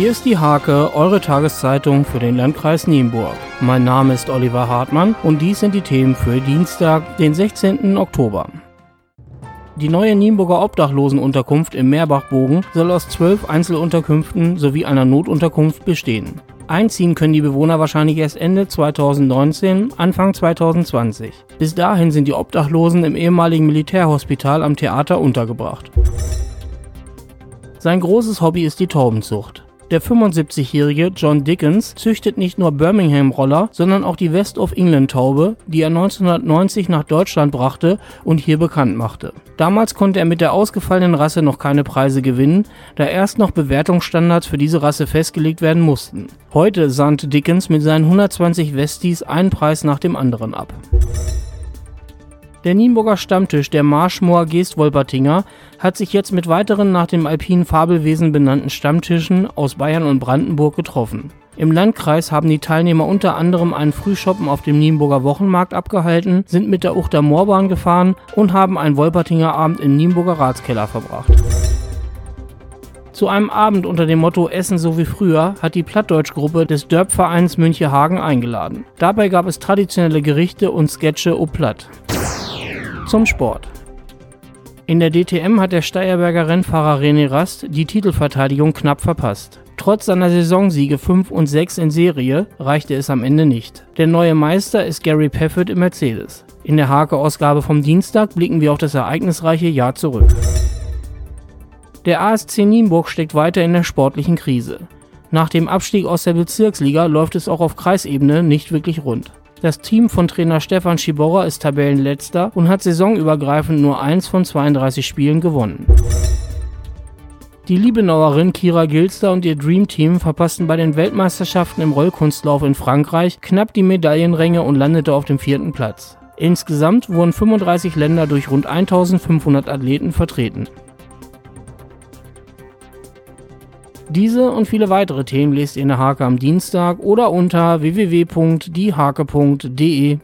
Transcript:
Hier ist die Hake, eure Tageszeitung für den Landkreis Nienburg. Mein Name ist Oliver Hartmann und dies sind die Themen für Dienstag, den 16. Oktober. Die neue Nienburger Obdachlosenunterkunft im Meerbachbogen soll aus zwölf Einzelunterkünften sowie einer Notunterkunft bestehen. Einziehen können die Bewohner wahrscheinlich erst Ende 2019, Anfang 2020. Bis dahin sind die Obdachlosen im ehemaligen Militärhospital am Theater untergebracht. Sein großes Hobby ist die Taubenzucht. Der 75-jährige John Dickens züchtet nicht nur Birmingham-Roller, sondern auch die West of England-Taube, die er 1990 nach Deutschland brachte und hier bekannt machte. Damals konnte er mit der ausgefallenen Rasse noch keine Preise gewinnen, da erst noch Bewertungsstandards für diese Rasse festgelegt werden mussten. Heute sahnte Dickens mit seinen 120 Westies einen Preis nach dem anderen ab. Der Nienburger Stammtisch der Marschmoor Geestwolpertinger hat sich jetzt mit weiteren nach dem alpinen Fabelwesen benannten Stammtischen aus Bayern und Brandenburg getroffen. Im Landkreis haben die Teilnehmer unter anderem einen Frühschoppen auf dem Nienburger Wochenmarkt abgehalten, sind mit der Uchter Moorbahn gefahren und haben einen Wolpertinger Abend im Nienburger Ratskeller verbracht. Zu einem Abend unter dem Motto Essen so wie früher hat die Plattdeutschgruppe des Dörpvereins Münchehagen eingeladen. Dabei gab es traditionelle Gerichte und Sketche au Platt. Zum Sport. In der DTM hat der Steierberger Rennfahrer René Rast die Titelverteidigung knapp verpasst. Trotz seiner Saisonsiege 5 und 6 in Serie reichte es am Ende nicht. Der neue Meister ist Gary Paffett im Mercedes. In der Hake-Ausgabe vom Dienstag blicken wir auf das ereignisreiche Jahr zurück. Der ASC Nienburg steckt weiter in der sportlichen Krise. Nach dem Abstieg aus der Bezirksliga läuft es auch auf Kreisebene nicht wirklich rund. Das Team von Trainer Stefan Schiborra ist Tabellenletzter und hat saisonübergreifend nur eins von 32 Spielen gewonnen. Die Liebenauerin Kira Gilster und ihr Dream Team verpassten bei den Weltmeisterschaften im Rollkunstlauf in Frankreich knapp die Medaillenränge und landete auf dem vierten Platz. Insgesamt wurden 35 Länder durch rund 1500 Athleten vertreten. Diese und viele weitere Themen lest ihr in der Hake am Dienstag oder unter www.diehake.de.